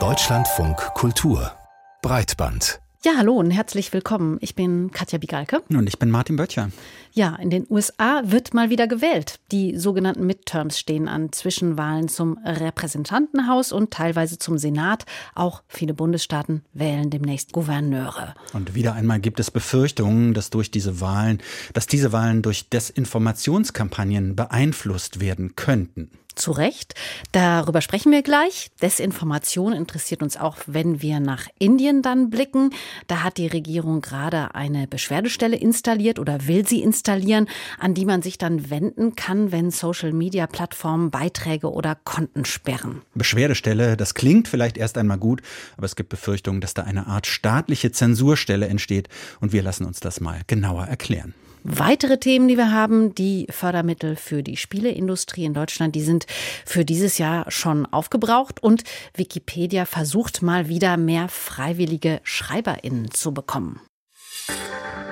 Deutschlandfunk Kultur Breitband ja, hallo und herzlich willkommen. Ich bin Katja Bigalke. Und ich bin Martin Böttcher. Ja, in den USA wird mal wieder gewählt. Die sogenannten Midterms stehen an Zwischenwahlen zum Repräsentantenhaus und teilweise zum Senat. Auch viele Bundesstaaten wählen demnächst Gouverneure. Und wieder einmal gibt es Befürchtungen, dass durch diese Wahlen, dass diese Wahlen durch Desinformationskampagnen beeinflusst werden könnten. Zu Recht. Darüber sprechen wir gleich. Desinformation interessiert uns auch, wenn wir nach Indien dann blicken. Da hat die Regierung gerade eine Beschwerdestelle installiert oder will sie installieren, an die man sich dann wenden kann, wenn Social-Media-Plattformen Beiträge oder Konten sperren. Beschwerdestelle, das klingt vielleicht erst einmal gut, aber es gibt Befürchtungen, dass da eine Art staatliche Zensurstelle entsteht und wir lassen uns das mal genauer erklären. Weitere Themen, die wir haben, die Fördermittel für die Spieleindustrie in Deutschland, die sind für dieses Jahr schon aufgebraucht und Wikipedia versucht mal wieder mehr freiwillige Schreiberinnen zu bekommen.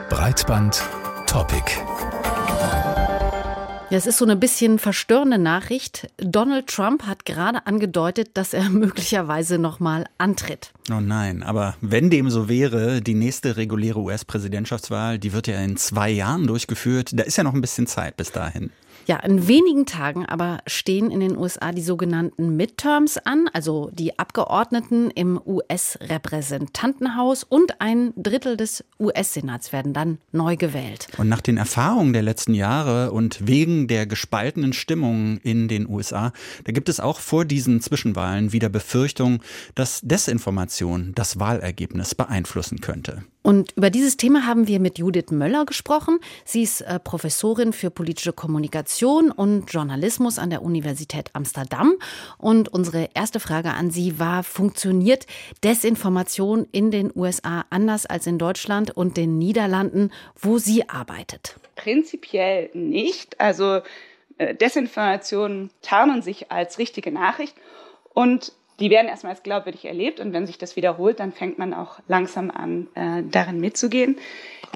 Breitband Topic. Ja, es ist so eine bisschen verstörende Nachricht. Donald Trump hat gerade angedeutet, dass er möglicherweise nochmal antritt. Oh nein, aber wenn dem so wäre, die nächste reguläre US-Präsidentschaftswahl, die wird ja in zwei Jahren durchgeführt. Da ist ja noch ein bisschen Zeit bis dahin. Ja, in wenigen Tagen aber stehen in den USA die sogenannten Midterms an, also die Abgeordneten im US-Repräsentantenhaus und ein Drittel des US-Senats werden dann neu gewählt. Und nach den Erfahrungen der letzten Jahre und wegen der gespaltenen Stimmung in den USA, da gibt es auch vor diesen Zwischenwahlen wieder Befürchtungen, dass Desinformation das Wahlergebnis beeinflussen könnte. Und über dieses Thema haben wir mit Judith Möller gesprochen. Sie ist äh, Professorin für politische Kommunikation und Journalismus an der Universität Amsterdam. Und unsere erste Frage an Sie war, funktioniert Desinformation in den USA anders als in Deutschland und den Niederlanden, wo sie arbeitet? Prinzipiell nicht. Also äh, Desinformationen tarnen sich als richtige Nachricht. Und die werden erstmal als glaubwürdig erlebt und wenn sich das wiederholt, dann fängt man auch langsam an, äh, darin mitzugehen.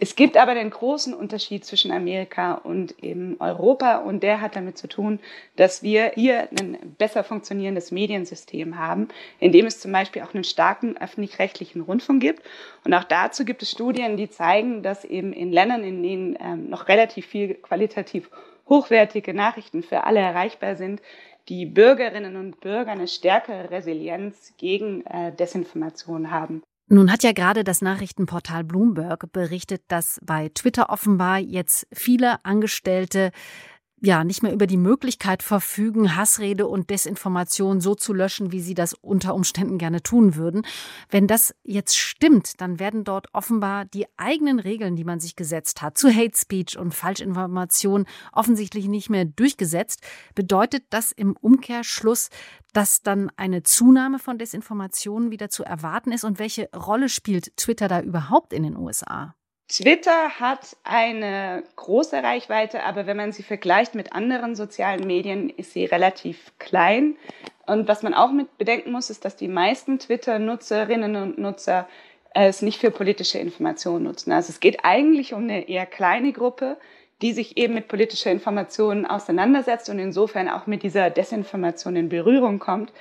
Es gibt aber den großen Unterschied zwischen Amerika und eben Europa und der hat damit zu tun, dass wir hier ein besser funktionierendes Mediensystem haben, in dem es zum Beispiel auch einen starken öffentlich-rechtlichen Rundfunk gibt. Und auch dazu gibt es Studien, die zeigen, dass eben in Ländern, in denen ähm, noch relativ viel qualitativ hochwertige Nachrichten für alle erreichbar sind, die Bürgerinnen und Bürger eine stärkere Resilienz gegen äh, Desinformation haben. Nun hat ja gerade das Nachrichtenportal Bloomberg berichtet, dass bei Twitter offenbar jetzt viele Angestellte ja nicht mehr über die Möglichkeit verfügen, Hassrede und Desinformation so zu löschen, wie sie das unter Umständen gerne tun würden. Wenn das jetzt stimmt, dann werden dort offenbar die eigenen Regeln, die man sich gesetzt hat, zu Hate Speech und Falschinformation offensichtlich nicht mehr durchgesetzt. Bedeutet das im Umkehrschluss, dass dann eine Zunahme von Desinformationen wieder zu erwarten ist? Und welche Rolle spielt Twitter da überhaupt in den USA? Twitter hat eine große Reichweite, aber wenn man sie vergleicht mit anderen sozialen Medien, ist sie relativ klein. Und was man auch mit bedenken muss, ist, dass die meisten Twitter-Nutzerinnen und Nutzer es nicht für politische Informationen nutzen. Also es geht eigentlich um eine eher kleine Gruppe, die sich eben mit politischer Information auseinandersetzt und insofern auch mit dieser Desinformation in Berührung kommt.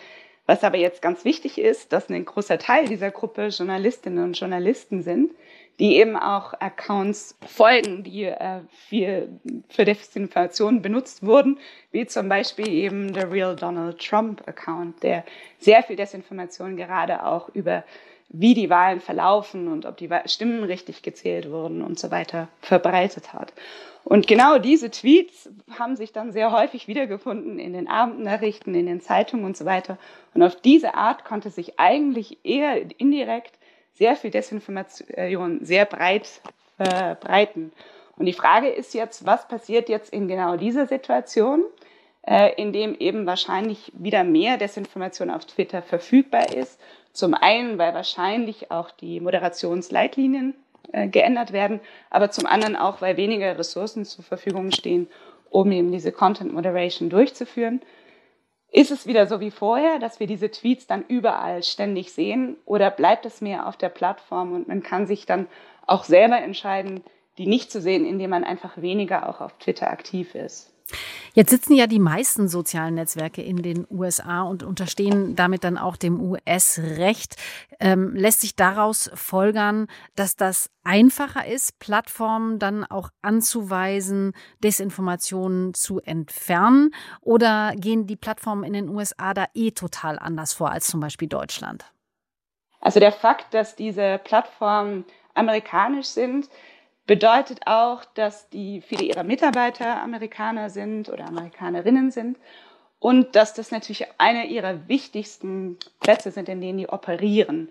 Was aber jetzt ganz wichtig ist, dass ein großer Teil dieser Gruppe Journalistinnen und Journalisten sind, die eben auch Accounts folgen, die äh, für, für Desinformation benutzt wurden, wie zum Beispiel eben der Real Donald Trump Account, der sehr viel Desinformation gerade auch über wie die Wahlen verlaufen und ob die Stimmen richtig gezählt wurden und so weiter verbreitet hat. Und genau diese Tweets haben sich dann sehr häufig wiedergefunden in den Abendnachrichten, in den Zeitungen und so weiter. Und auf diese Art konnte sich eigentlich eher indirekt sehr viel Desinformation sehr breit. Äh, Und die Frage ist jetzt, was passiert jetzt in genau dieser Situation, äh, in dem eben wahrscheinlich wieder mehr Desinformation auf Twitter verfügbar ist. Zum einen, weil wahrscheinlich auch die Moderationsleitlinien äh, geändert werden, aber zum anderen auch, weil weniger Ressourcen zur Verfügung stehen, um eben diese Content Moderation durchzuführen. Ist es wieder so wie vorher, dass wir diese Tweets dann überall ständig sehen oder bleibt es mehr auf der Plattform und man kann sich dann auch selber entscheiden, die nicht zu sehen, indem man einfach weniger auch auf Twitter aktiv ist? Jetzt sitzen ja die meisten sozialen Netzwerke in den USA und unterstehen damit dann auch dem US-Recht. Ähm, lässt sich daraus folgern, dass das einfacher ist, Plattformen dann auch anzuweisen, Desinformationen zu entfernen? Oder gehen die Plattformen in den USA da eh total anders vor als zum Beispiel Deutschland? Also der Fakt, dass diese Plattformen amerikanisch sind, bedeutet auch, dass die viele ihrer Mitarbeiter Amerikaner sind oder Amerikanerinnen sind und dass das natürlich einer ihrer wichtigsten Plätze sind, in denen die operieren,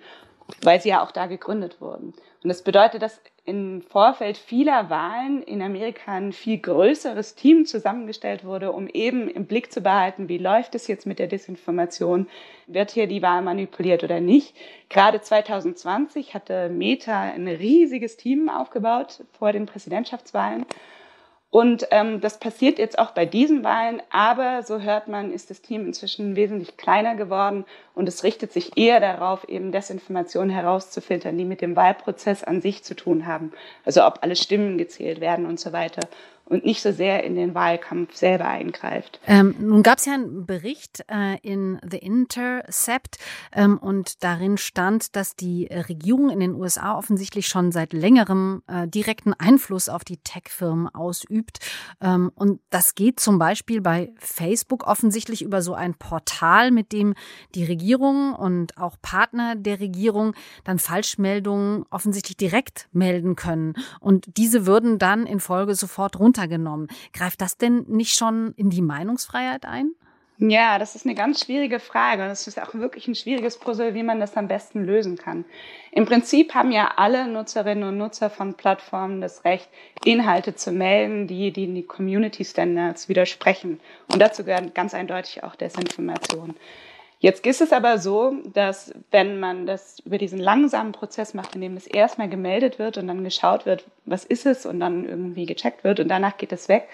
weil sie ja auch da gegründet wurden. Und das bedeutet, dass im Vorfeld vieler Wahlen in Amerika ein viel größeres Team zusammengestellt wurde, um eben im Blick zu behalten, wie läuft es jetzt mit der Desinformation, wird hier die Wahl manipuliert oder nicht. Gerade 2020 hatte Meta ein riesiges Team aufgebaut vor den Präsidentschaftswahlen und ähm, das passiert jetzt auch bei diesen Wahlen, aber so hört man, ist das Team inzwischen wesentlich kleiner geworden und es richtet sich eher darauf, eben Desinformationen herauszufiltern, die mit dem Wahlprozess an sich zu tun haben. Also ob alle Stimmen gezählt werden und so weiter und nicht so sehr in den Wahlkampf selber eingreift. Ähm, nun gab es ja einen Bericht äh, in The Intercept ähm, und darin stand, dass die Regierung in den USA offensichtlich schon seit längerem äh, direkten Einfluss auf die Tech-Firmen ausübt. Ähm, und das geht zum Beispiel bei Facebook offensichtlich über so ein Portal, mit dem die Regierung und auch Partner der Regierung dann Falschmeldungen offensichtlich direkt melden können. Und diese würden dann in Folge sofort runter runtergenommen. Greift das denn nicht schon in die Meinungsfreiheit ein? Ja, das ist eine ganz schwierige Frage. Das ist auch wirklich ein schwieriges Puzzle, wie man das am besten lösen kann. Im Prinzip haben ja alle Nutzerinnen und Nutzer von Plattformen das Recht, Inhalte zu melden, die, die Community Standards widersprechen. Und dazu gehört ganz eindeutig auch Desinformation. Jetzt ist es aber so, dass wenn man das über diesen langsamen Prozess macht, in dem es erstmal gemeldet wird und dann geschaut wird, was ist es und dann irgendwie gecheckt wird und danach geht es weg,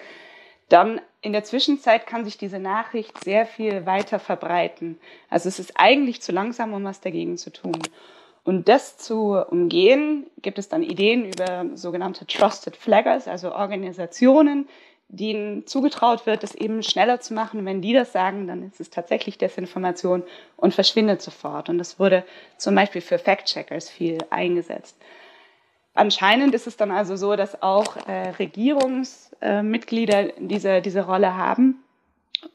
dann in der Zwischenzeit kann sich diese Nachricht sehr viel weiter verbreiten. Also es ist eigentlich zu langsam, um was dagegen zu tun. Und das zu umgehen, gibt es dann Ideen über sogenannte Trusted Flaggers, also Organisationen, denen zugetraut wird, das eben schneller zu machen. Wenn die das sagen, dann ist es tatsächlich Desinformation und verschwindet sofort. Und das wurde zum Beispiel für Fact-Checkers viel eingesetzt. Anscheinend ist es dann also so, dass auch äh, Regierungsmitglieder äh, diese, diese Rolle haben.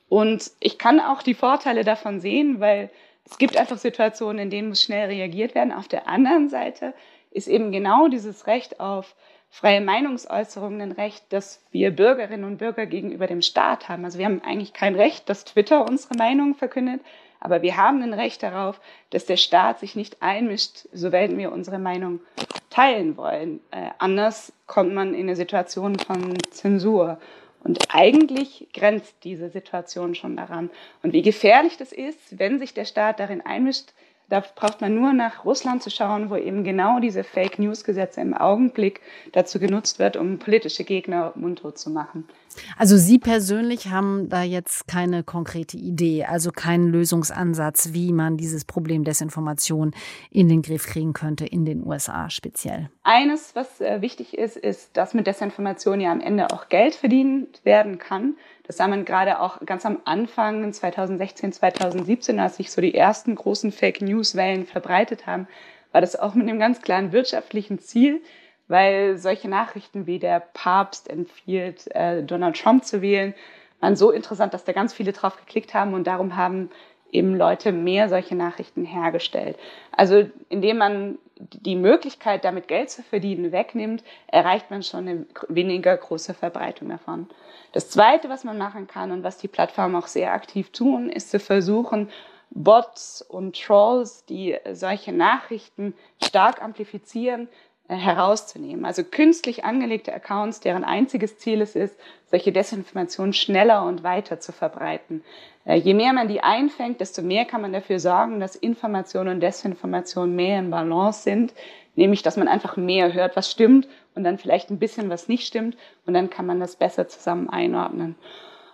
Und ich kann auch die Vorteile davon sehen, weil es gibt einfach Situationen, in denen muss schnell reagiert werden. Auf der anderen Seite ist eben genau dieses Recht auf freie Meinungsäußerung ein Recht, das wir Bürgerinnen und Bürger gegenüber dem Staat haben. Also wir haben eigentlich kein Recht, dass Twitter unsere Meinung verkündet, aber wir haben ein Recht darauf, dass der Staat sich nicht einmischt, soweit wir unsere Meinung teilen wollen. Äh, anders kommt man in eine Situation von Zensur. Und eigentlich grenzt diese Situation schon daran. Und wie gefährlich das ist, wenn sich der Staat darin einmischt, da braucht man nur nach Russland zu schauen, wo eben genau diese Fake News Gesetze im Augenblick dazu genutzt wird, um politische Gegner mundtot zu machen. Also Sie persönlich haben da jetzt keine konkrete Idee, also keinen Lösungsansatz, wie man dieses Problem Desinformation in den Griff kriegen könnte, in den USA speziell. Eines, was äh, wichtig ist, ist, dass mit Desinformation ja am Ende auch Geld verdient werden kann. Das sah man gerade auch ganz am Anfang 2016, 2017, als sich so die ersten großen Fake News Wellen verbreitet haben, war das auch mit einem ganz klaren wirtschaftlichen Ziel, weil solche Nachrichten wie der Papst empfiehlt, äh, Donald Trump zu wählen, waren so interessant, dass da ganz viele drauf geklickt haben und darum haben eben Leute mehr solche Nachrichten hergestellt. Also indem man die Möglichkeit, damit Geld zu verdienen, wegnimmt, erreicht man schon eine weniger große Verbreitung davon. Das Zweite, was man machen kann und was die Plattformen auch sehr aktiv tun, ist zu versuchen, Bots und Trolls, die solche Nachrichten stark amplifizieren, herauszunehmen. Also künstlich angelegte Accounts, deren einziges Ziel es ist, solche Desinformation schneller und weiter zu verbreiten. Äh, je mehr man die einfängt, desto mehr kann man dafür sorgen, dass Information und Desinformation mehr in Balance sind, nämlich dass man einfach mehr hört, was stimmt und dann vielleicht ein bisschen was nicht stimmt und dann kann man das besser zusammen einordnen.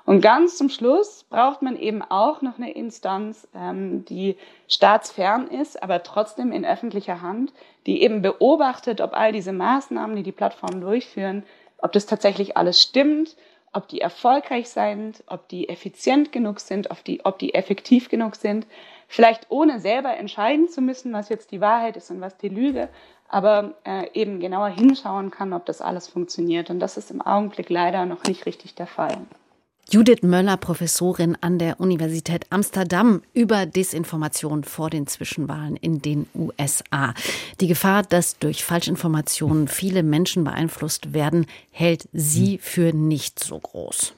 Und ganz zum Schluss braucht man eben auch noch eine Instanz, ähm, die staatsfern ist, aber trotzdem in öffentlicher Hand, die eben beobachtet, ob all diese Maßnahmen, die die Plattformen durchführen, ob das tatsächlich alles stimmt, ob die erfolgreich sind, ob die effizient genug sind, ob die, ob die effektiv genug sind. Vielleicht ohne selber entscheiden zu müssen, was jetzt die Wahrheit ist und was die Lüge, aber äh, eben genauer hinschauen kann, ob das alles funktioniert. Und das ist im Augenblick leider noch nicht richtig der Fall. Judith Möller, Professorin an der Universität Amsterdam über Desinformation vor den Zwischenwahlen in den USA. Die Gefahr, dass durch Falschinformationen viele Menschen beeinflusst werden, hält sie für nicht so groß.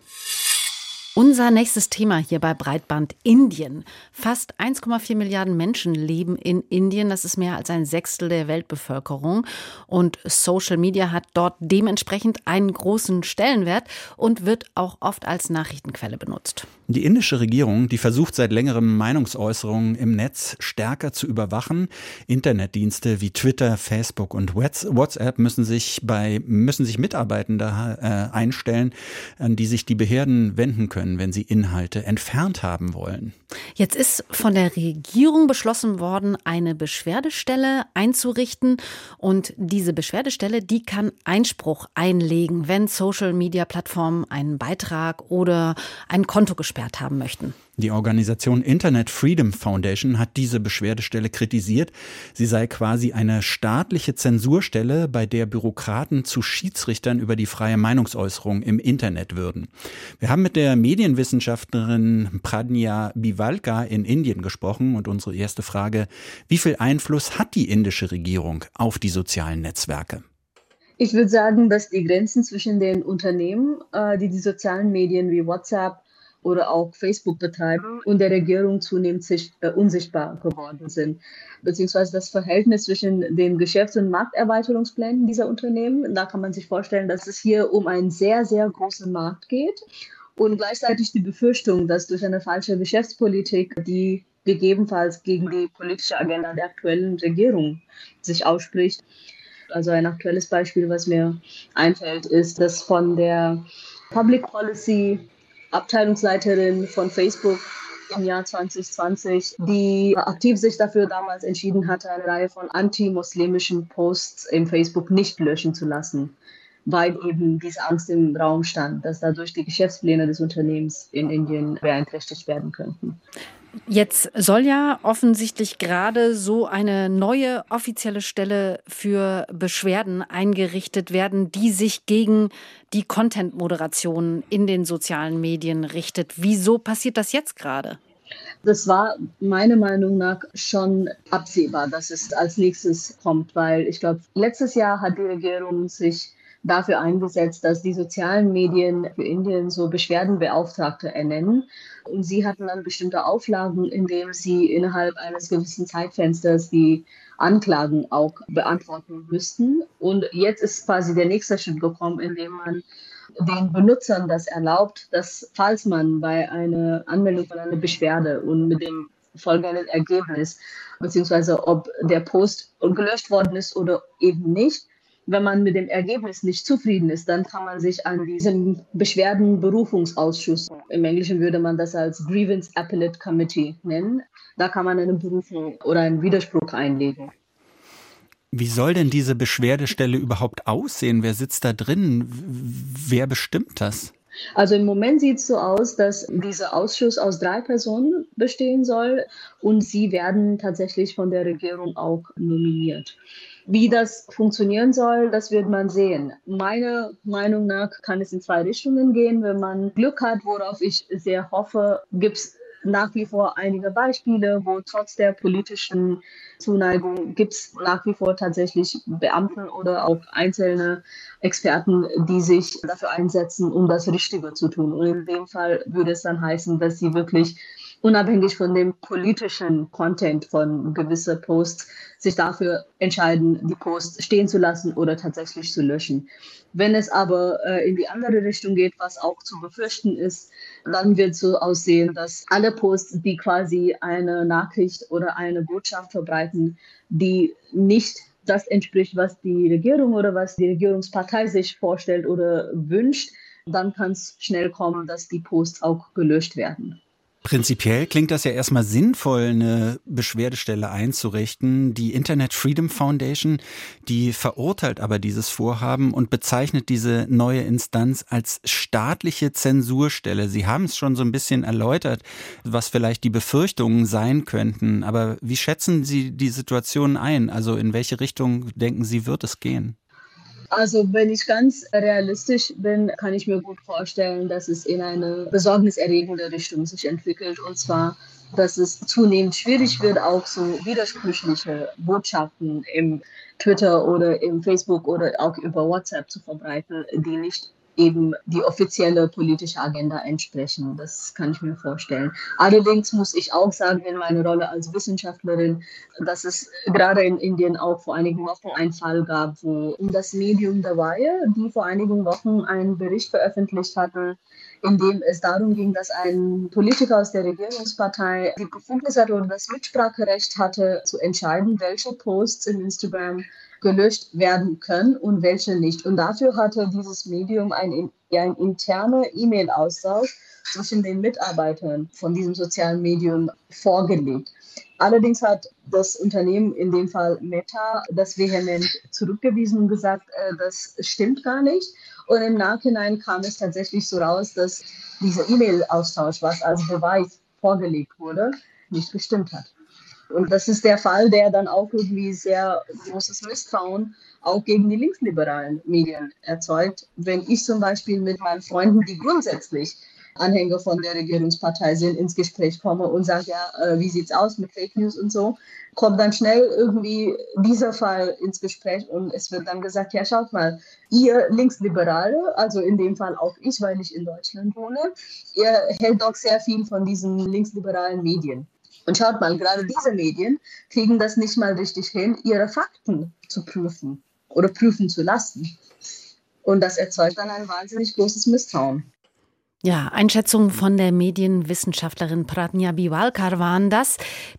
Unser nächstes Thema hier bei Breitband Indien. Fast 1,4 Milliarden Menschen leben in Indien. Das ist mehr als ein Sechstel der Weltbevölkerung. Und Social Media hat dort dementsprechend einen großen Stellenwert und wird auch oft als Nachrichtenquelle benutzt. Die indische Regierung, die versucht seit längerem Meinungsäußerungen im Netz stärker zu überwachen. Internetdienste wie Twitter, Facebook und WhatsApp müssen sich bei müssen sich Mitarbeitende äh, einstellen, an die sich die Behörden wenden können können, wenn sie Inhalte entfernt haben wollen. Jetzt ist von der Regierung beschlossen worden, eine Beschwerdestelle einzurichten. Und diese Beschwerdestelle, die kann Einspruch einlegen, wenn Social-Media-Plattformen einen Beitrag oder ein Konto gesperrt haben möchten. Die Organisation Internet Freedom Foundation hat diese Beschwerdestelle kritisiert. Sie sei quasi eine staatliche Zensurstelle, bei der Bürokraten zu Schiedsrichtern über die freie Meinungsäußerung im Internet würden. Wir haben mit der Medienwissenschaftlerin Pradnya Bivalka in Indien gesprochen und unsere erste Frage, wie viel Einfluss hat die indische Regierung auf die sozialen Netzwerke? Ich würde sagen, dass die Grenzen zwischen den Unternehmen, äh, die die sozialen Medien wie WhatsApp oder auch Facebook betreiben und der Regierung zunehmend sich, äh, unsichtbar geworden sind. Beziehungsweise das Verhältnis zwischen den Geschäfts- und Markterweiterungsplänen dieser Unternehmen, da kann man sich vorstellen, dass es hier um einen sehr, sehr großen Markt geht und gleichzeitig die Befürchtung, dass durch eine falsche Geschäftspolitik, die gegebenenfalls gegen die politische Agenda der aktuellen Regierung sich ausspricht. Also ein aktuelles Beispiel, was mir einfällt, ist, dass von der Public Policy Abteilungsleiterin von Facebook im Jahr 2020, die aktiv sich dafür damals entschieden hatte, eine Reihe von anti-muslimischen Posts im Facebook nicht löschen zu lassen, weil eben diese Angst im Raum stand, dass dadurch die Geschäftspläne des Unternehmens in Indien beeinträchtigt werden könnten. Jetzt soll ja offensichtlich gerade so eine neue offizielle Stelle für Beschwerden eingerichtet werden, die sich gegen die Content-Moderation in den sozialen Medien richtet. Wieso passiert das jetzt gerade? Das war meiner Meinung nach schon absehbar, dass es als nächstes kommt, weil ich glaube, letztes Jahr hat die Regierung sich dafür eingesetzt, dass die sozialen Medien für Indien so Beschwerdenbeauftragte ernennen. Und sie hatten dann bestimmte Auflagen, indem sie innerhalb eines gewissen Zeitfensters die Anklagen auch beantworten müssten. Und jetzt ist quasi der nächste Schritt gekommen, indem man den Benutzern das erlaubt, dass falls man bei einer Anmeldung von einer Beschwerde und mit dem folgenden Ergebnis, beziehungsweise ob der Post gelöscht worden ist oder eben nicht, wenn man mit dem Ergebnis nicht zufrieden ist, dann kann man sich an diesen Beschwerdenberufungsausschuss, im Englischen würde man das als Grievance Appellate Committee nennen, da kann man eine Berufung oder einen Widerspruch einlegen. Wie soll denn diese Beschwerdestelle überhaupt aussehen? Wer sitzt da drin? Wer bestimmt das? Also im Moment sieht es so aus, dass dieser Ausschuss aus drei Personen bestehen soll und sie werden tatsächlich von der Regierung auch nominiert. Wie das funktionieren soll, das wird man sehen. Meiner Meinung nach kann es in zwei Richtungen gehen. Wenn man Glück hat, worauf ich sehr hoffe, gibt es nach wie vor einige Beispiele, wo trotz der politischen Zuneigung gibt es nach wie vor tatsächlich Beamten oder auch einzelne Experten, die sich dafür einsetzen, um das Richtige zu tun. Und in dem Fall würde es dann heißen, dass sie wirklich unabhängig von dem politischen Content von gewissen Posts sich dafür entscheiden, die Posts stehen zu lassen oder tatsächlich zu löschen. Wenn es aber äh, in die andere Richtung geht, was auch zu befürchten ist, dann wird es so aussehen, dass alle Posts, die quasi eine Nachricht oder eine Botschaft verbreiten, die nicht das entspricht, was die Regierung oder was die Regierungspartei sich vorstellt oder wünscht, dann kann es schnell kommen, dass die Posts auch gelöscht werden. Prinzipiell klingt das ja erstmal sinnvoll, eine Beschwerdestelle einzurichten. Die Internet Freedom Foundation, die verurteilt aber dieses Vorhaben und bezeichnet diese neue Instanz als staatliche Zensurstelle. Sie haben es schon so ein bisschen erläutert, was vielleicht die Befürchtungen sein könnten. Aber wie schätzen Sie die Situation ein? Also in welche Richtung denken Sie, wird es gehen? Also wenn ich ganz realistisch bin, kann ich mir gut vorstellen, dass es in eine besorgniserregende Richtung sich entwickelt. Und zwar, dass es zunehmend schwierig wird, auch so widersprüchliche Botschaften im Twitter oder im Facebook oder auch über WhatsApp zu verbreiten, die nicht eben die offizielle politische Agenda entsprechen. Das kann ich mir vorstellen. Allerdings muss ich auch sagen, in meiner Rolle als Wissenschaftlerin, dass es gerade in Indien auch vor einigen Wochen einen Fall gab, wo das Medium The Wire, die vor einigen Wochen einen Bericht veröffentlicht hatten, in dem es darum ging, dass ein Politiker aus der Regierungspartei die Befugnis hatte oder das Mitspracherecht hatte, zu entscheiden, welche Posts in Instagram gelöscht werden können und welche nicht. Und dafür hatte dieses Medium ein, ein interner E-Mail-Austausch zwischen den Mitarbeitern von diesem sozialen Medium vorgelegt. Allerdings hat das Unternehmen, in dem Fall Meta, das vehement zurückgewiesen und gesagt, äh, das stimmt gar nicht. Und im Nachhinein kam es tatsächlich so raus, dass dieser E-Mail-Austausch, was als Beweis vorgelegt wurde, nicht gestimmt hat. Und das ist der Fall, der dann auch irgendwie sehr großes Misstrauen auch gegen die linksliberalen Medien erzeugt. Wenn ich zum Beispiel mit meinen Freunden, die grundsätzlich Anhänger von der Regierungspartei sind, ins Gespräch komme und sage, ja, äh, wie sieht's aus mit Fake News und so, kommt dann schnell irgendwie dieser Fall ins Gespräch und es wird dann gesagt, ja, schaut mal, ihr Linksliberale, also in dem Fall auch ich, weil ich in Deutschland wohne, ihr hält doch sehr viel von diesen linksliberalen Medien. Und schaut mal, gerade diese Medien kriegen das nicht mal richtig hin, ihre Fakten zu prüfen oder prüfen zu lassen. Und das erzeugt dann ein wahnsinnig großes Misstrauen. Ja, Einschätzungen von der Medienwissenschaftlerin Pratnya Biwalkar waren das.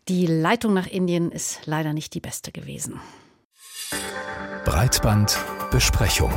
Die Leitung nach Indien ist leider nicht die beste gewesen. Breitbandbesprechung.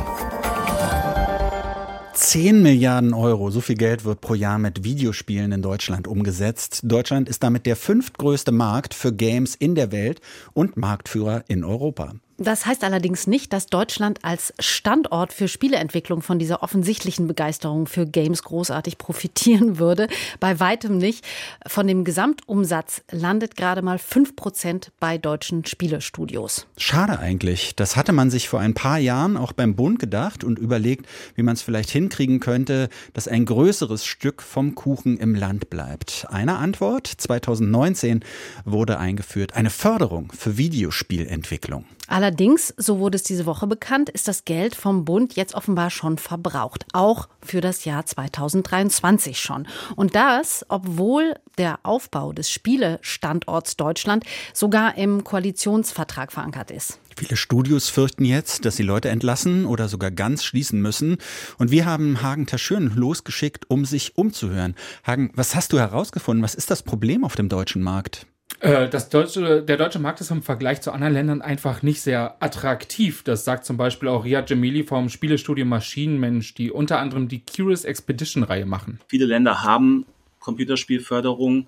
10 Milliarden Euro, so viel Geld wird pro Jahr mit Videospielen in Deutschland umgesetzt. Deutschland ist damit der fünftgrößte Markt für Games in der Welt und Marktführer in Europa. Das heißt allerdings nicht, dass Deutschland als Standort für Spieleentwicklung von dieser offensichtlichen Begeisterung für Games großartig profitieren würde. Bei weitem nicht. Von dem Gesamtumsatz landet gerade mal fünf Prozent bei deutschen Spielestudios. Schade eigentlich. Das hatte man sich vor ein paar Jahren auch beim Bund gedacht und überlegt, wie man es vielleicht hinkriegen könnte, dass ein größeres Stück vom Kuchen im Land bleibt. Eine Antwort 2019 wurde eingeführt, eine Förderung für Videospielentwicklung. Allerdings, so wurde es diese Woche bekannt, ist das Geld vom Bund jetzt offenbar schon verbraucht. Auch für das Jahr 2023 schon. Und das, obwohl der Aufbau des Spielestandorts Deutschland sogar im Koalitionsvertrag verankert ist. Viele Studios fürchten jetzt, dass sie Leute entlassen oder sogar ganz schließen müssen. Und wir haben Hagen Taschön losgeschickt, um sich umzuhören. Hagen, was hast du herausgefunden? Was ist das Problem auf dem deutschen Markt? Äh, das deutsche, der deutsche Markt ist im Vergleich zu anderen Ländern einfach nicht sehr attraktiv. Das sagt zum Beispiel auch Riyad Jamili vom Spielestudio Maschinenmensch, die unter anderem die Curious Expedition Reihe machen. Viele Länder haben Computerspielförderung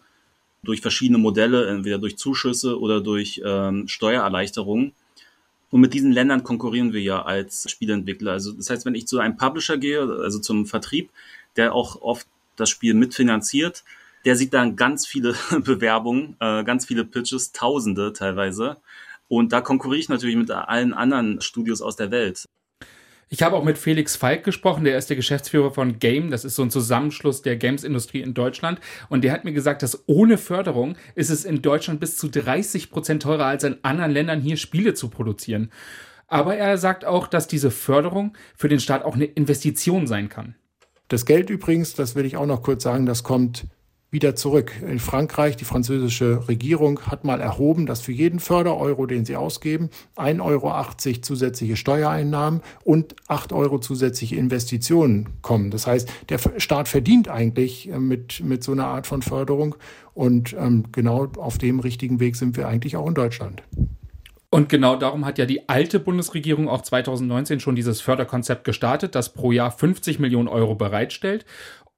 durch verschiedene Modelle, entweder durch Zuschüsse oder durch ähm, Steuererleichterungen. Und mit diesen Ländern konkurrieren wir ja als Spieleentwickler. Also das heißt, wenn ich zu einem Publisher gehe, also zum Vertrieb, der auch oft das Spiel mitfinanziert, der sieht dann ganz viele Bewerbungen, äh, ganz viele Pitches, Tausende teilweise. Und da konkurriere ich natürlich mit allen anderen Studios aus der Welt. Ich habe auch mit Felix Falk gesprochen, der ist der Geschäftsführer von Game. Das ist so ein Zusammenschluss der Games-Industrie in Deutschland. Und der hat mir gesagt, dass ohne Förderung ist es in Deutschland bis zu 30 Prozent teurer als in anderen Ländern hier Spiele zu produzieren. Aber er sagt auch, dass diese Förderung für den Staat auch eine Investition sein kann. Das Geld übrigens, das will ich auch noch kurz sagen, das kommt wieder zurück. In Frankreich, die französische Regierung hat mal erhoben, dass für jeden Fördereuro, den sie ausgeben, 1,80 Euro zusätzliche Steuereinnahmen und 8 Euro zusätzliche Investitionen kommen. Das heißt, der Staat verdient eigentlich äh, mit, mit so einer Art von Förderung und ähm, genau auf dem richtigen Weg sind wir eigentlich auch in Deutschland. Und genau darum hat ja die alte Bundesregierung auch 2019 schon dieses Förderkonzept gestartet, das pro Jahr 50 Millionen Euro bereitstellt.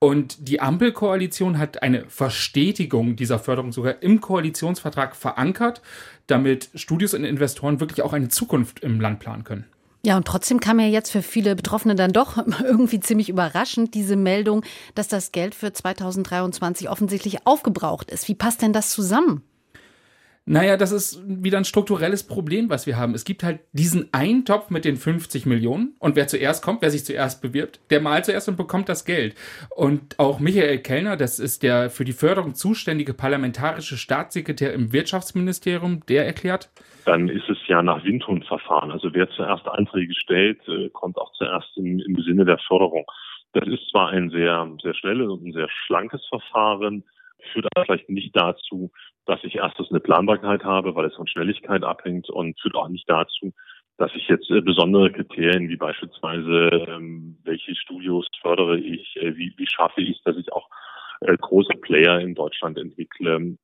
Und die Ampelkoalition hat eine Verstetigung dieser Förderung sogar im Koalitionsvertrag verankert, damit Studios und Investoren wirklich auch eine Zukunft im Land planen können. Ja, und trotzdem kam ja jetzt für viele Betroffene dann doch irgendwie ziemlich überraschend diese Meldung, dass das Geld für 2023 offensichtlich aufgebraucht ist. Wie passt denn das zusammen? Naja, das ist wieder ein strukturelles Problem, was wir haben. Es gibt halt diesen Eintopf mit den 50 Millionen und wer zuerst kommt, wer sich zuerst bewirbt, der malt zuerst und bekommt das Geld. Und auch Michael Kellner, das ist der für die Förderung zuständige parlamentarische Staatssekretär im Wirtschaftsministerium, der erklärt, dann ist es ja nach Windhundverfahren. Also wer zuerst Anträge stellt, äh, kommt auch zuerst im, im Sinne der Förderung. Das ist zwar ein sehr, sehr schnelles und ein sehr schlankes Verfahren, führt aber vielleicht nicht dazu, dass ich erstens eine Planbarkeit habe, weil es von Schnelligkeit abhängt und führt auch nicht dazu, dass ich jetzt äh, besondere Kriterien wie beispielsweise, ähm, welche Studios fördere ich, äh, wie, wie schaffe ich, dass ich auch äh, große Player in Deutschland entwickle,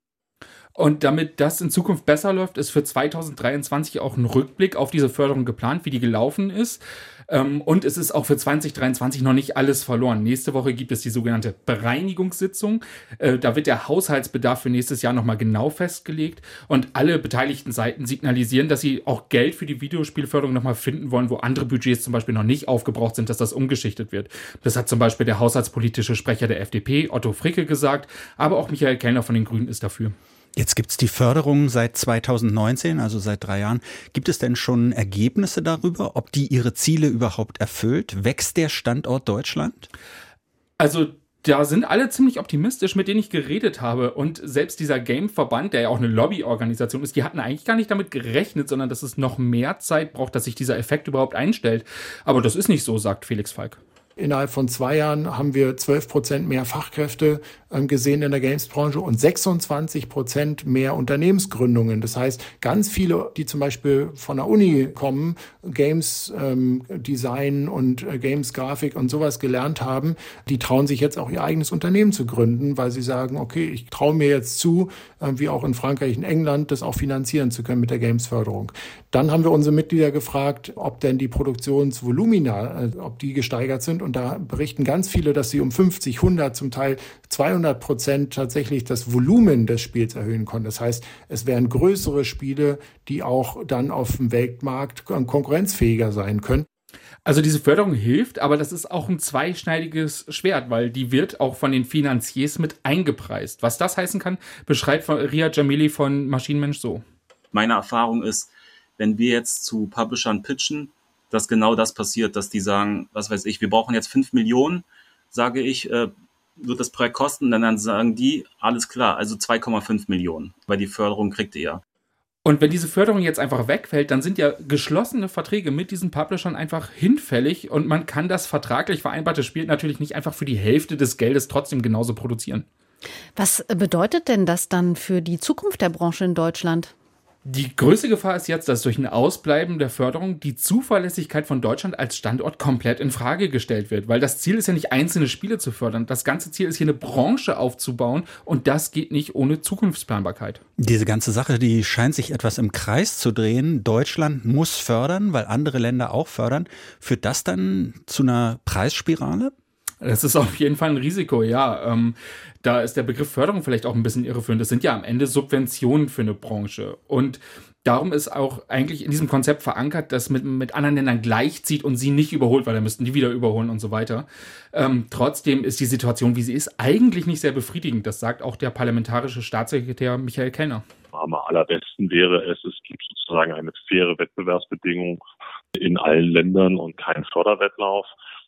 und damit das in Zukunft besser läuft, ist für 2023 auch ein Rückblick auf diese Förderung geplant, wie die gelaufen ist. Ähm, und es ist auch für 2023 noch nicht alles verloren. Nächste Woche gibt es die sogenannte Bereinigungssitzung. Äh, da wird der Haushaltsbedarf für nächstes Jahr nochmal genau festgelegt. Und alle beteiligten Seiten signalisieren, dass sie auch Geld für die Videospielförderung nochmal finden wollen, wo andere Budgets zum Beispiel noch nicht aufgebraucht sind, dass das umgeschichtet wird. Das hat zum Beispiel der haushaltspolitische Sprecher der FDP, Otto Fricke, gesagt. Aber auch Michael Kellner von den Grünen ist dafür. Jetzt gibt es die Förderung seit 2019, also seit drei Jahren. Gibt es denn schon Ergebnisse darüber, ob die ihre Ziele überhaupt erfüllt? Wächst der Standort Deutschland? Also da sind alle ziemlich optimistisch, mit denen ich geredet habe. Und selbst dieser Game-Verband, der ja auch eine Lobbyorganisation ist, die hatten eigentlich gar nicht damit gerechnet, sondern dass es noch mehr Zeit braucht, dass sich dieser Effekt überhaupt einstellt. Aber das ist nicht so, sagt Felix Falk. Innerhalb von zwei Jahren haben wir 12 Prozent mehr Fachkräfte gesehen in der Games-Branche und 26 Prozent mehr Unternehmensgründungen. Das heißt, ganz viele, die zum Beispiel von der Uni kommen, Games ähm, Design und äh, Games Grafik und sowas gelernt haben, die trauen sich jetzt auch ihr eigenes Unternehmen zu gründen, weil sie sagen, okay, ich traue mir jetzt zu, äh, wie auch in Frankreich und England, das auch finanzieren zu können mit der Games-Förderung. Dann haben wir unsere Mitglieder gefragt, ob denn die Produktionsvolumina, äh, ob die gesteigert sind und da berichten ganz viele, dass sie um 50, 100, zum Teil 200 Prozent tatsächlich das Volumen des Spiels erhöhen konnten. Das heißt, es wären größere Spiele, die auch dann auf dem Weltmarkt konkurrenzfähiger sein können. Also diese Förderung hilft, aber das ist auch ein zweischneidiges Schwert, weil die wird auch von den Finanziers mit eingepreist. Was das heißen kann, beschreibt Ria Jamili von Maschinenmensch so. Meine Erfahrung ist, wenn wir jetzt zu Publishern pitchen, dass genau das passiert, dass die sagen, was weiß ich, wir brauchen jetzt fünf Millionen, sage ich, äh, wird das Projekt kosten, und dann sagen die, alles klar, also 2,5 Millionen, weil die Förderung kriegt ihr ja. Und wenn diese Förderung jetzt einfach wegfällt, dann sind ja geschlossene Verträge mit diesen Publishern einfach hinfällig und man kann das vertraglich vereinbarte Spiel natürlich nicht einfach für die Hälfte des Geldes trotzdem genauso produzieren. Was bedeutet denn das dann für die Zukunft der Branche in Deutschland? Die größte Gefahr ist jetzt, dass durch ein Ausbleiben der Förderung die Zuverlässigkeit von Deutschland als Standort komplett in Frage gestellt wird. Weil das Ziel ist ja nicht einzelne Spiele zu fördern. Das ganze Ziel ist hier eine Branche aufzubauen und das geht nicht ohne Zukunftsplanbarkeit. Diese ganze Sache, die scheint sich etwas im Kreis zu drehen. Deutschland muss fördern, weil andere Länder auch fördern. Führt das dann zu einer Preisspirale? Das ist auf jeden Fall ein Risiko, ja. Ähm, da ist der Begriff Förderung vielleicht auch ein bisschen irreführend. Das sind ja am Ende Subventionen für eine Branche. Und darum ist auch eigentlich in diesem Konzept verankert, dass mit, mit anderen Ländern gleichzieht und sie nicht überholt, weil dann müssten die wieder überholen und so weiter. Ähm, trotzdem ist die Situation, wie sie ist, eigentlich nicht sehr befriedigend. Das sagt auch der parlamentarische Staatssekretär Michael Kellner. Am allerbesten wäre es, es gibt sozusagen eine faire Wettbewerbsbedingung in allen Ländern und keinen Förderwettlauf.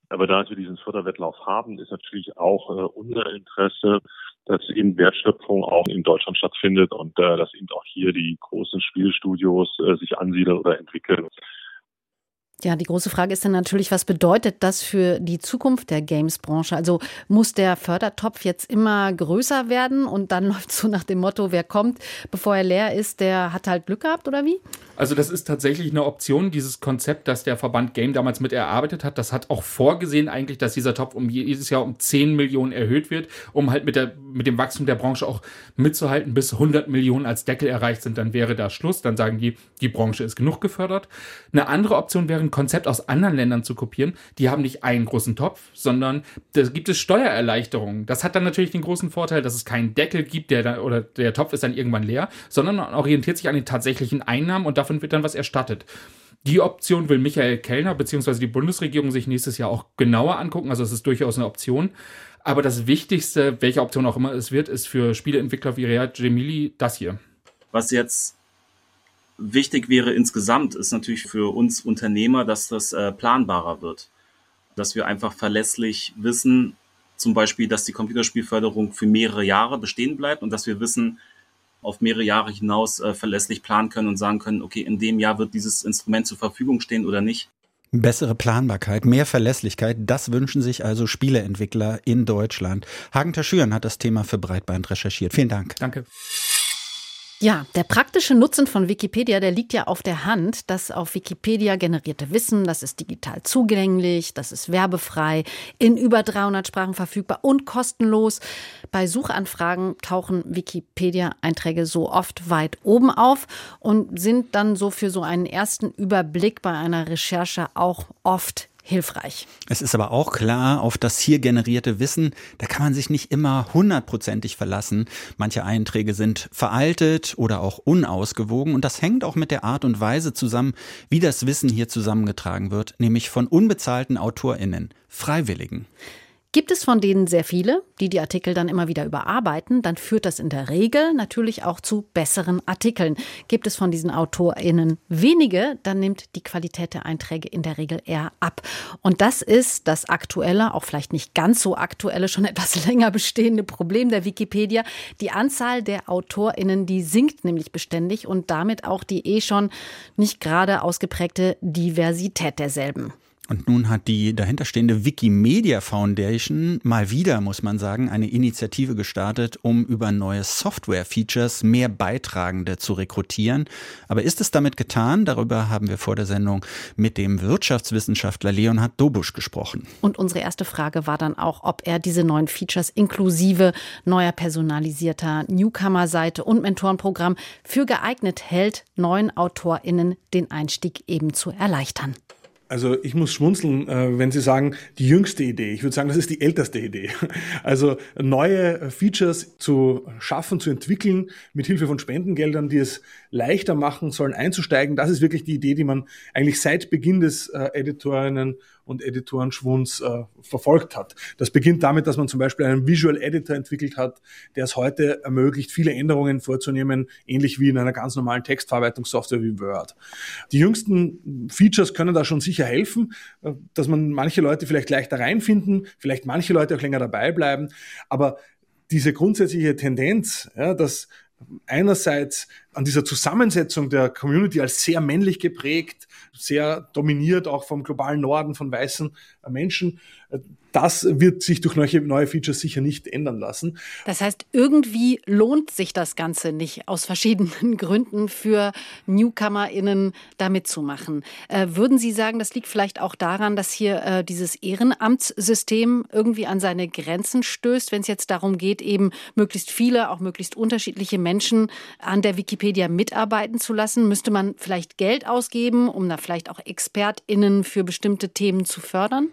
Aber da wir diesen Förderwettlauf haben, ist natürlich auch äh, unser Interesse, dass eben Wertschöpfung auch in Deutschland stattfindet und äh, dass eben auch hier die großen Spielstudios äh, sich ansiedeln oder entwickeln. Ja, die große Frage ist dann natürlich, was bedeutet das für die Zukunft der Games-Branche? Also muss der Fördertopf jetzt immer größer werden und dann läuft so nach dem Motto, wer kommt, bevor er leer ist, der hat halt Glück gehabt oder wie? Also das ist tatsächlich eine Option, dieses Konzept, das der Verband Game damals mit erarbeitet hat. Das hat auch vorgesehen eigentlich, dass dieser Topf um jedes Jahr um 10 Millionen erhöht wird, um halt mit, der, mit dem Wachstum der Branche auch mitzuhalten. Bis 100 Millionen als Deckel erreicht sind, dann wäre da Schluss. Dann sagen die, die Branche ist genug gefördert. Eine andere Option wäre ein Konzept aus anderen Ländern zu kopieren. Die haben nicht einen großen Topf, sondern da gibt es Steuererleichterungen. Das hat dann natürlich den großen Vorteil, dass es keinen Deckel gibt, der dann, oder der Topf ist dann irgendwann leer, sondern man orientiert sich an den tatsächlichen Einnahmen und davon wird dann was erstattet. Die Option will Michael Kellner bzw. die Bundesregierung sich nächstes Jahr auch genauer angucken. Also es ist durchaus eine Option. Aber das Wichtigste, welche Option auch immer es wird, ist für Spieleentwickler wie Riyad Jemili das hier. Was jetzt wichtig wäre insgesamt, ist natürlich für uns Unternehmer, dass das äh, planbarer wird. Dass wir einfach verlässlich wissen, zum Beispiel, dass die Computerspielförderung für mehrere Jahre bestehen bleibt und dass wir wissen, auf mehrere Jahre hinaus äh, verlässlich planen können und sagen können, okay, in dem Jahr wird dieses Instrument zur Verfügung stehen oder nicht. Bessere Planbarkeit, mehr Verlässlichkeit, das wünschen sich also Spieleentwickler in Deutschland. Hagen Taschüren hat das Thema für Breitband recherchiert. Vielen Dank. Danke. Ja, der praktische Nutzen von Wikipedia, der liegt ja auf der Hand. Das auf Wikipedia generierte Wissen, das ist digital zugänglich, das ist werbefrei, in über 300 Sprachen verfügbar und kostenlos. Bei Suchanfragen tauchen Wikipedia-Einträge so oft weit oben auf und sind dann so für so einen ersten Überblick bei einer Recherche auch oft hilfreich. Es ist aber auch klar, auf das hier generierte Wissen, da kann man sich nicht immer hundertprozentig verlassen. Manche Einträge sind veraltet oder auch unausgewogen und das hängt auch mit der Art und Weise zusammen, wie das Wissen hier zusammengetragen wird, nämlich von unbezahlten AutorInnen, Freiwilligen. Gibt es von denen sehr viele, die die Artikel dann immer wieder überarbeiten, dann führt das in der Regel natürlich auch zu besseren Artikeln. Gibt es von diesen AutorInnen wenige, dann nimmt die Qualität der Einträge in der Regel eher ab. Und das ist das aktuelle, auch vielleicht nicht ganz so aktuelle, schon etwas länger bestehende Problem der Wikipedia. Die Anzahl der AutorInnen, die sinkt nämlich beständig und damit auch die eh schon nicht gerade ausgeprägte Diversität derselben. Und nun hat die dahinterstehende Wikimedia Foundation mal wieder, muss man sagen, eine Initiative gestartet, um über neue Software-Features mehr Beitragende zu rekrutieren. Aber ist es damit getan? Darüber haben wir vor der Sendung mit dem Wirtschaftswissenschaftler Leonhard Dobusch gesprochen. Und unsere erste Frage war dann auch, ob er diese neuen Features inklusive neuer personalisierter Newcomer-Seite und Mentorenprogramm für geeignet hält, neuen AutorInnen den Einstieg eben zu erleichtern. Also ich muss schmunzeln, äh, wenn Sie sagen, die jüngste Idee. Ich würde sagen, das ist die älteste Idee. Also neue Features zu schaffen, zu entwickeln, mit Hilfe von Spendengeldern, die es leichter machen sollen, einzusteigen. Das ist wirklich die Idee, die man eigentlich seit Beginn des äh, Editorinnen und Editorenschwunds äh, verfolgt hat. Das beginnt damit, dass man zum Beispiel einen Visual Editor entwickelt hat, der es heute ermöglicht, viele Änderungen vorzunehmen, ähnlich wie in einer ganz normalen Textverarbeitungssoftware wie Word. Die jüngsten Features können da schon sicher helfen, äh, dass man manche Leute vielleicht leichter reinfinden, vielleicht manche Leute auch länger dabei bleiben, aber diese grundsätzliche Tendenz, ja, dass einerseits an dieser Zusammensetzung der Community als sehr männlich geprägt, sehr dominiert auch vom globalen Norden von weißen Menschen, das wird sich durch neue, neue Features sicher nicht ändern lassen. Das heißt, irgendwie lohnt sich das Ganze nicht aus verschiedenen Gründen für NewcomerInnen da mitzumachen. Äh, würden Sie sagen, das liegt vielleicht auch daran, dass hier äh, dieses Ehrenamtssystem irgendwie an seine Grenzen stößt, wenn es jetzt darum geht, eben möglichst viele, auch möglichst unterschiedliche Menschen an der Wikipedia mitarbeiten zu lassen? Müsste man vielleicht Geld ausgeben, um da vielleicht auch ExpertInnen für bestimmte Themen zu fördern?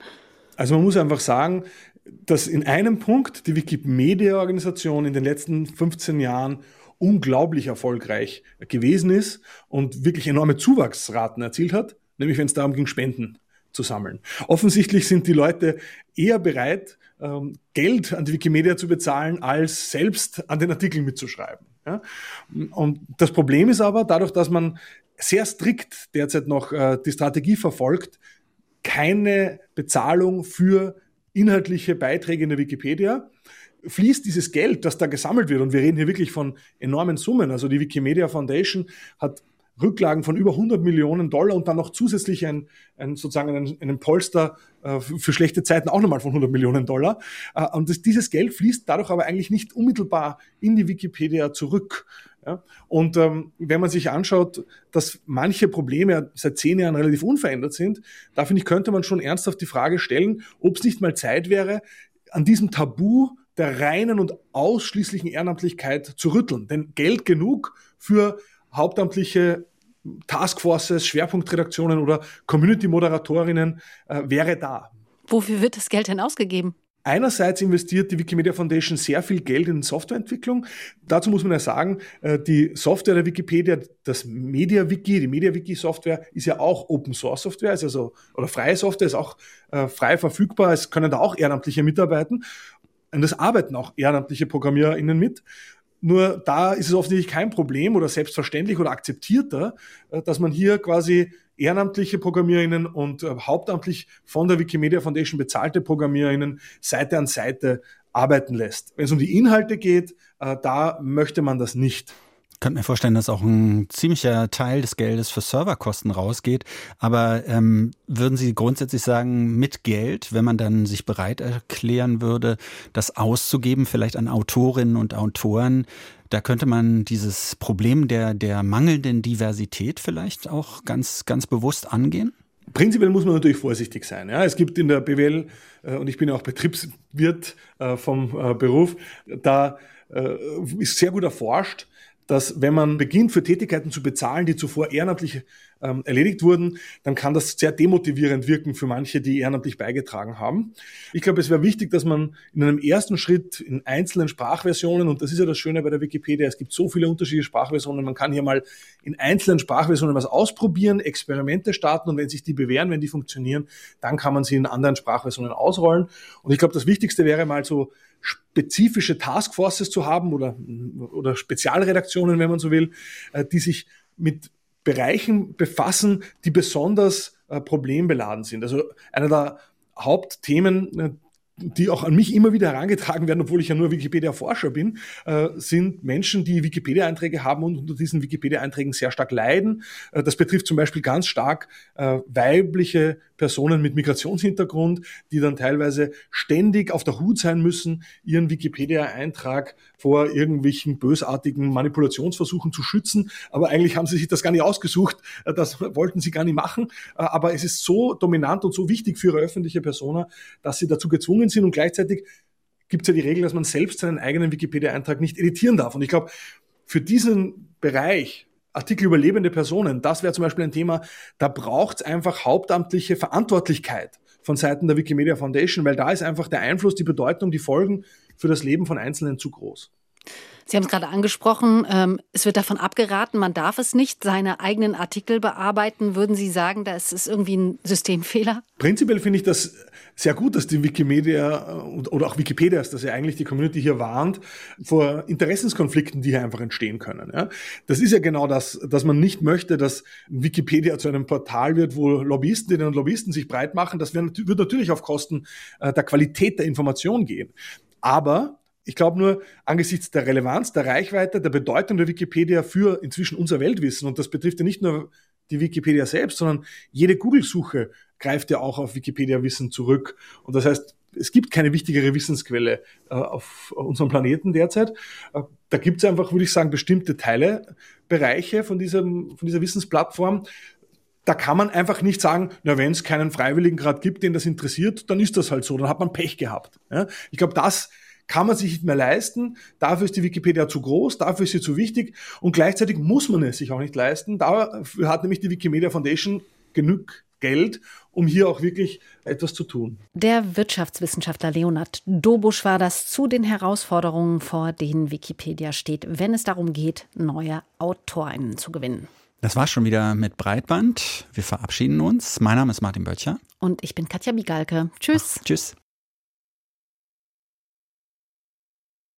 Also man muss einfach sagen, dass in einem Punkt die Wikimedia-Organisation in den letzten 15 Jahren unglaublich erfolgreich gewesen ist und wirklich enorme Zuwachsraten erzielt hat, nämlich wenn es darum ging, Spenden zu sammeln. Offensichtlich sind die Leute eher bereit, ähm, Geld an die Wikimedia zu bezahlen, als selbst an den Artikeln mitzuschreiben. Und das Problem ist aber, dadurch, dass man sehr strikt derzeit noch äh, die Strategie verfolgt, keine Bezahlung für inhaltliche Beiträge in der Wikipedia, fließt dieses Geld, das da gesammelt wird, und wir reden hier wirklich von enormen Summen. Also die Wikimedia Foundation hat Rücklagen von über 100 Millionen Dollar und dann noch zusätzlich ein, ein sozusagen einen, einen Polster äh, für schlechte Zeiten auch nochmal von 100 Millionen Dollar. Äh, und das, dieses Geld fließt dadurch aber eigentlich nicht unmittelbar in die Wikipedia zurück. Ja? Und ähm, wenn man sich anschaut, dass manche Probleme seit zehn Jahren relativ unverändert sind, da finde ich, könnte man schon ernsthaft die Frage stellen, ob es nicht mal Zeit wäre, an diesem Tabu der reinen und ausschließlichen Ehrenamtlichkeit zu rütteln. Denn Geld genug für hauptamtliche Taskforces, Schwerpunktredaktionen oder Community-Moderatorinnen äh, wäre da. Wofür wird das Geld denn ausgegeben? Einerseits investiert die Wikimedia Foundation sehr viel Geld in Softwareentwicklung. Dazu muss man ja sagen, äh, die Software der Wikipedia, das MediaWiki, die MediaWiki-Software ist ja auch Open Source Software, ist also, oder freie Software, ist auch äh, frei verfügbar. Es können da auch Ehrenamtliche mitarbeiten. Und es arbeiten auch ehrenamtliche ProgrammiererInnen mit. Nur da ist es offensichtlich kein Problem oder selbstverständlich oder akzeptierter, äh, dass man hier quasi ehrenamtliche ProgrammierInnen und äh, hauptamtlich von der Wikimedia Foundation bezahlte ProgrammierInnen Seite an Seite arbeiten lässt. Wenn es um die Inhalte geht, äh, da möchte man das nicht. Ich könnte mir vorstellen, dass auch ein ziemlicher Teil des Geldes für Serverkosten rausgeht. Aber ähm, würden Sie grundsätzlich sagen, mit Geld, wenn man dann sich bereit erklären würde, das auszugeben, vielleicht an Autorinnen und Autoren, da könnte man dieses Problem der, der mangelnden Diversität vielleicht auch ganz, ganz bewusst angehen? Prinzipiell muss man natürlich vorsichtig sein. Ja. Es gibt in der BWL, äh, und ich bin ja auch Betriebswirt äh, vom äh, Beruf, da ist sehr gut erforscht, dass wenn man beginnt, für Tätigkeiten zu bezahlen, die zuvor ehrenamtlich ähm, erledigt wurden, dann kann das sehr demotivierend wirken für manche, die ehrenamtlich beigetragen haben. Ich glaube, es wäre wichtig, dass man in einem ersten Schritt in einzelnen Sprachversionen, und das ist ja das Schöne bei der Wikipedia, es gibt so viele unterschiedliche Sprachversionen, man kann hier mal in einzelnen Sprachversionen was ausprobieren, Experimente starten und wenn sich die bewähren, wenn die funktionieren, dann kann man sie in anderen Sprachversionen ausrollen. Und ich glaube, das Wichtigste wäre mal so spezifische Taskforces zu haben oder, oder Spezialredaktionen, wenn man so will, äh, die sich mit Bereichen befassen, die besonders äh, problembeladen sind. Also einer der Hauptthemen, äh, die auch an mich immer wieder herangetragen werden, obwohl ich ja nur Wikipedia-Forscher bin, äh, sind Menschen, die Wikipedia-Einträge haben und unter diesen Wikipedia-Einträgen sehr stark leiden. Äh, das betrifft zum Beispiel ganz stark äh, weibliche Personen mit Migrationshintergrund, die dann teilweise ständig auf der Hut sein müssen, ihren Wikipedia-Eintrag vor irgendwelchen bösartigen Manipulationsversuchen zu schützen. Aber eigentlich haben sie sich das gar nicht ausgesucht, das wollten sie gar nicht machen. Aber es ist so dominant und so wichtig für ihre öffentliche Persona, dass sie dazu gezwungen sind und gleichzeitig gibt es ja die Regel, dass man selbst seinen eigenen Wikipedia-Eintrag nicht editieren darf. Und ich glaube, für diesen Bereich Artikel über lebende Personen, das wäre zum Beispiel ein Thema, da braucht es einfach hauptamtliche Verantwortlichkeit von Seiten der Wikimedia Foundation, weil da ist einfach der Einfluss, die Bedeutung, die Folgen für das Leben von Einzelnen zu groß. Sie haben es gerade angesprochen, ähm, es wird davon abgeraten, man darf es nicht, seine eigenen Artikel bearbeiten. Würden Sie sagen, da ist irgendwie ein Systemfehler? Prinzipiell finde ich das sehr gut, dass die Wikimedia äh, oder auch Wikipedia ist, dass ja eigentlich die Community hier warnt vor Interessenskonflikten, die hier einfach entstehen können. Ja? Das ist ja genau das, dass man nicht möchte, dass Wikipedia zu einem Portal wird, wo Lobbyistinnen und Lobbyisten sich breit machen. Das wird natürlich auf Kosten äh, der Qualität der Information gehen. Aber ich glaube nur, angesichts der Relevanz, der Reichweite, der Bedeutung der Wikipedia für inzwischen unser Weltwissen, und das betrifft ja nicht nur die Wikipedia selbst, sondern jede Google-Suche greift ja auch auf Wikipedia-Wissen zurück. Und das heißt, es gibt keine wichtigere Wissensquelle äh, auf unserem Planeten derzeit. Äh, da gibt es einfach, würde ich sagen, bestimmte Teile, Bereiche von, diesem, von dieser Wissensplattform, da kann man einfach nicht sagen, na, wenn es keinen Freiwilligen gerade gibt, den das interessiert, dann ist das halt so, dann hat man Pech gehabt. Ja? Ich glaube, das kann man sich nicht mehr leisten. Dafür ist die Wikipedia zu groß, dafür ist sie zu wichtig und gleichzeitig muss man es sich auch nicht leisten. Dafür hat nämlich die Wikimedia Foundation genug Geld, um hier auch wirklich etwas zu tun. Der Wirtschaftswissenschaftler Leonhard Dobusch war das zu den Herausforderungen, vor denen Wikipedia steht, wenn es darum geht, neue AutorInnen zu gewinnen. Das war schon wieder mit Breitband. Wir verabschieden uns. Mein Name ist Martin Böttcher. Und ich bin Katja Migalke. Tschüss. Ach, tschüss.